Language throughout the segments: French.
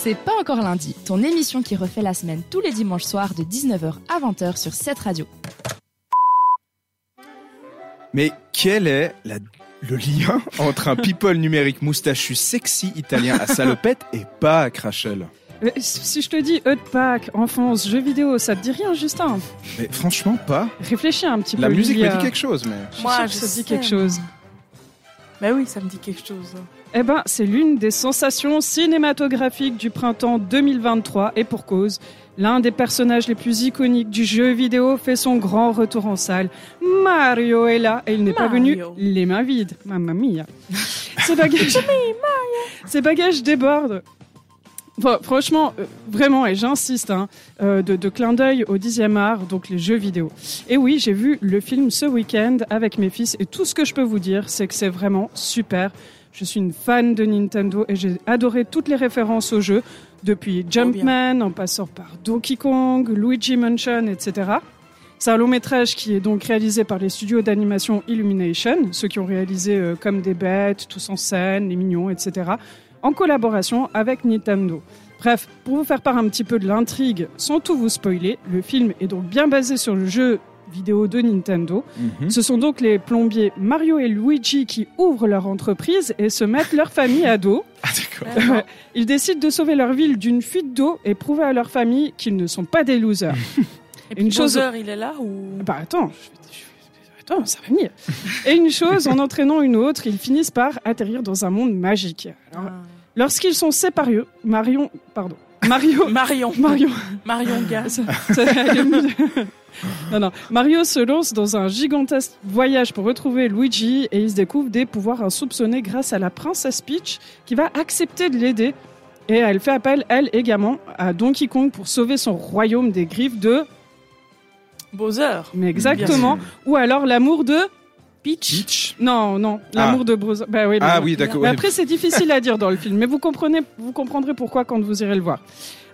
C'est pas encore lundi, ton émission qui refait la semaine tous les dimanches soirs de 19h à 20h sur cette radio. Mais quel est la- le lien entre un people numérique moustachu sexy italien à salopette et pas Rachel Euh, Si je te dis Pack, enfance, jeux vidéo, ça te dit rien, Justin? Mais franchement pas. Réfléchis un petit La peu. musique me Lilia. dit quelque chose, mais... Je suis Moi, sûre que je ça te dit sais, quelque moi. chose. Bah oui, ça me dit quelque chose. Eh ben, c'est l'une des sensations cinématographiques du printemps 2023 et pour cause. L'un des personnages les plus iconiques du jeu vidéo fait son grand retour en salle. Mario est là et il n'est pas venu les mains vides. Mamma mia. Ses bagages, ses bagages débordent. Franchement, euh, vraiment, et j'insiste, hein, euh, de, de clin d'œil au dixième art, donc les jeux vidéo. Et oui, j'ai vu le film ce week-end avec mes fils et tout ce que je peux vous dire, c'est que c'est vraiment super. Je suis une fan de Nintendo et j'ai adoré toutes les références au jeu, depuis Jumpman en passant par Donkey Kong, Luigi Mansion, etc. C'est un long métrage qui est donc réalisé par les studios d'animation Illumination, ceux qui ont réalisé euh, Comme des bêtes, Tous en scène, Les Mignons, etc., en collaboration avec Nintendo. Bref, pour vous faire part un petit peu de l'intrigue, sans tout vous spoiler, le film est donc bien basé sur le jeu vidéo de Nintendo. Mhm. Ce sont donc les plombiers Mario et Luigi qui ouvrent leur entreprise et se mettent leur famille à dos. Ah d'accord. Ouais. Ils décident de sauver leur ville d'une fuite d'eau et prouver à leur famille qu'ils ne sont pas des losers. Et puis Une chose- Bowser, il est là ou Bah attends, je- je- attends, ça va venir. Et une chose, en entraînant une autre, ils finissent par atterrir dans un monde magique. Alors, Ah. lorsqu'ils sont séparés, Marion, pardon, Mario, Marion. Mario, Marion ça- ça- non, non. Mario se lance dans un gigantesque voyage pour retrouver Luigi et il se découvre des pouvoirs insoupçonnés grâce à la princesse Peach qui va accepter de l'aider. Et elle fait appel, elle également, à Donkey Kong pour sauver son royaume des griffes de... Bowser. Mais exactement. Ou alors l'amour de... Peach. Peach Non, non, l'amour de Bowser. Bah oui, Ah oui, d'accord. Après, c'est difficile à dire dans le film, mais vous comprenez, vous comprendrez pourquoi quand vous irez le voir.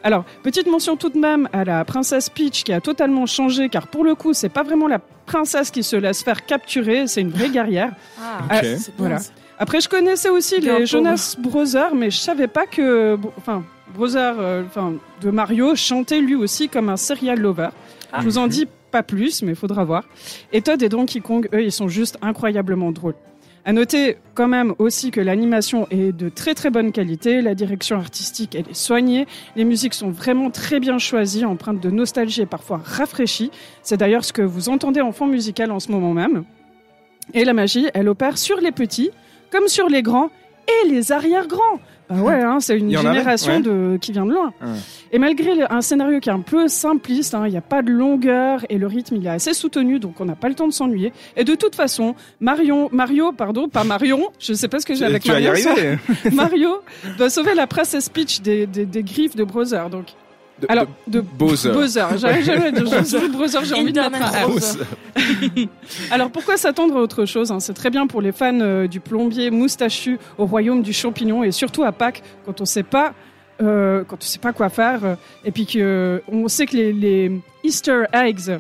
Alors, petite mention tout de même à la princesse Peach qui a totalement changé, car pour le coup, c'est pas vraiment la princesse qui se laisse faire capturer, c'est une vraie guerrière. Ah, Ok. c'est bien, Voilà. Après, je connaissais aussi les Jonas Brothers, mais je savais pas que, enfin, Brothers, euh, enfin, de Mario chantait lui aussi comme un serial lover. Ah. Je vous en dis pas plus, mais faudra voir. Et Todd et Donkey Kong, eux, ils sont juste incroyablement drôles. À noter quand même aussi que l'animation est de très très bonne qualité, la direction artistique elle est soignée, les musiques sont vraiment très bien choisies, empreintes de nostalgie et parfois rafraîchies. C'est d'ailleurs ce que vous entendez en fond musical en ce moment même. Et la magie, elle opère sur les petits comme sur les grands et les arrière-grands. Bah ouais, hein, c'est une avait génération Ouais. de... qui vient de loin. Ouais. Et malgré un scénario qui est un peu simpliste, hein, il n'y a pas de longueur et le rythme il est assez soutenu, donc on n'a pas le temps de s'ennuyer. Et de toute façon, Marion, Mario, pardon, pas Marion, je sais pas ce que j'ai avec tu vas y Mario. Mario doit sauver la princesse Peach des, des, des griffes de Brother. Donc, De- alors de de, Bowser. Bowser. J'arrive jamais à dire je dis Brother, j'ai envie de mettre. Alors pourquoi s'attendre à autre chose hein? C'est très bien pour les fans euh, du plombier moustachu au royaume du champignon et surtout à Pâques quand on sait pas euh, quand on sait pas quoi faire euh, et puis que euh, on sait que les, les Easter eggs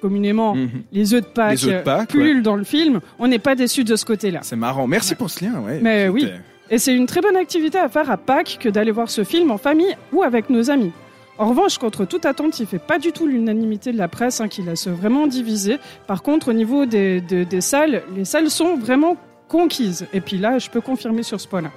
communément Mhm. les œufs de Pâques, œufs de Pâques, dans le film, on n'est pas déçu de ce côté-là. C'est marrant. Merci pour ce lien. Ouais. Mais oui. Et c'est une très bonne activité à faire à Pâques que d'aller voir ce film en famille ou avec nos amis. En revanche, contre toute attente, il fait pas du tout l'unanimité de la presse, hein, qui laisse vraiment divisé. Par contre, au niveau des, des- des salles, les salles sont vraiment conquises. Et puis là, je peux confirmer sur ce point-là.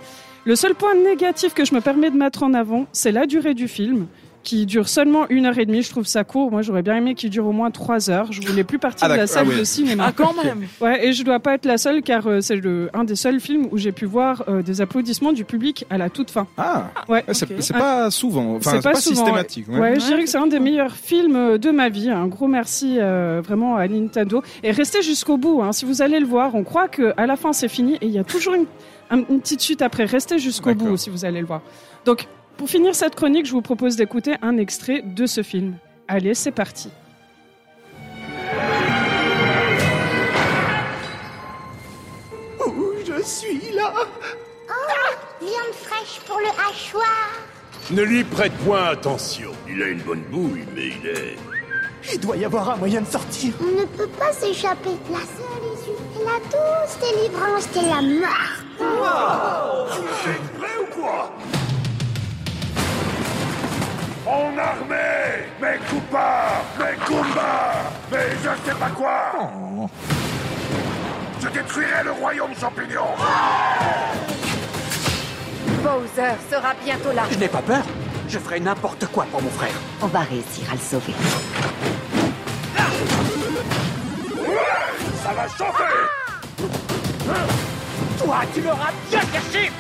Le seul point négatif que je me permets de mettre en avant, c'est la durée du film, qui dure seulement une heure et demie. Je trouve ça court. Moi, j'aurais bien aimé qu'il dure au moins trois heures. Je voulais plus partir Ah, de la salle Ah, ouais. de cinéma. Ah, quand même. Ouais, et je dois pas être la seule car euh, c'est le, un des seuls films où j'ai pu voir euh, des applaudissements du public à la toute fin. Ah, Ouais. ouais, c'est pas souvent. Enfin, C'est pas pas, souvent, systématique. ouais. Ouais, je dirais que c'est un des meilleurs films euh, de ma vie. Un gros merci euh, vraiment à Nintendo. Et restez jusqu'au bout. Hein. Si vous allez le voir, on croit que à la fin c'est fini et il y a toujours une, un- une petite suite après. Restez jusqu'au bout si vous allez le voir. Donc, pour finir cette chronique, je vous propose d'écouter un extrait de ce film. Allez, c'est parti. Où je suis là? Viande fraîche pour le hachoir. Ne lui prête point attention. Il a une bonne bouille, mais il est... Il doit y avoir un moyen de sortir. On ne peut pas s'échapper. La seule issue est la douce délivrance de la mort. Prêt ou quoi? En armée Mes coupas Mes combats Mais je sais pas quoi Je détruirai le royaume champignon Bowser sera bientôt là. Je n'ai pas peur. Je ferai n'importe quoi pour mon frère. On va réussir à le sauver. Ça va chauffer Toi, tu l'auras bien caché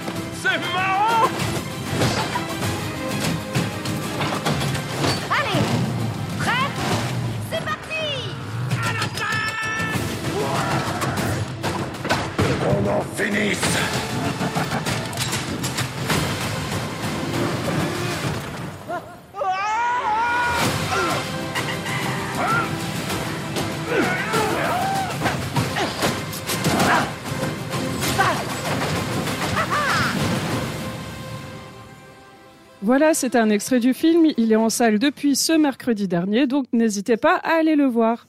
C'est marrant Voilà, c'est un extrait du film. Il est en salle depuis ce mercredi dernier, donc n'hésitez pas à aller le voir.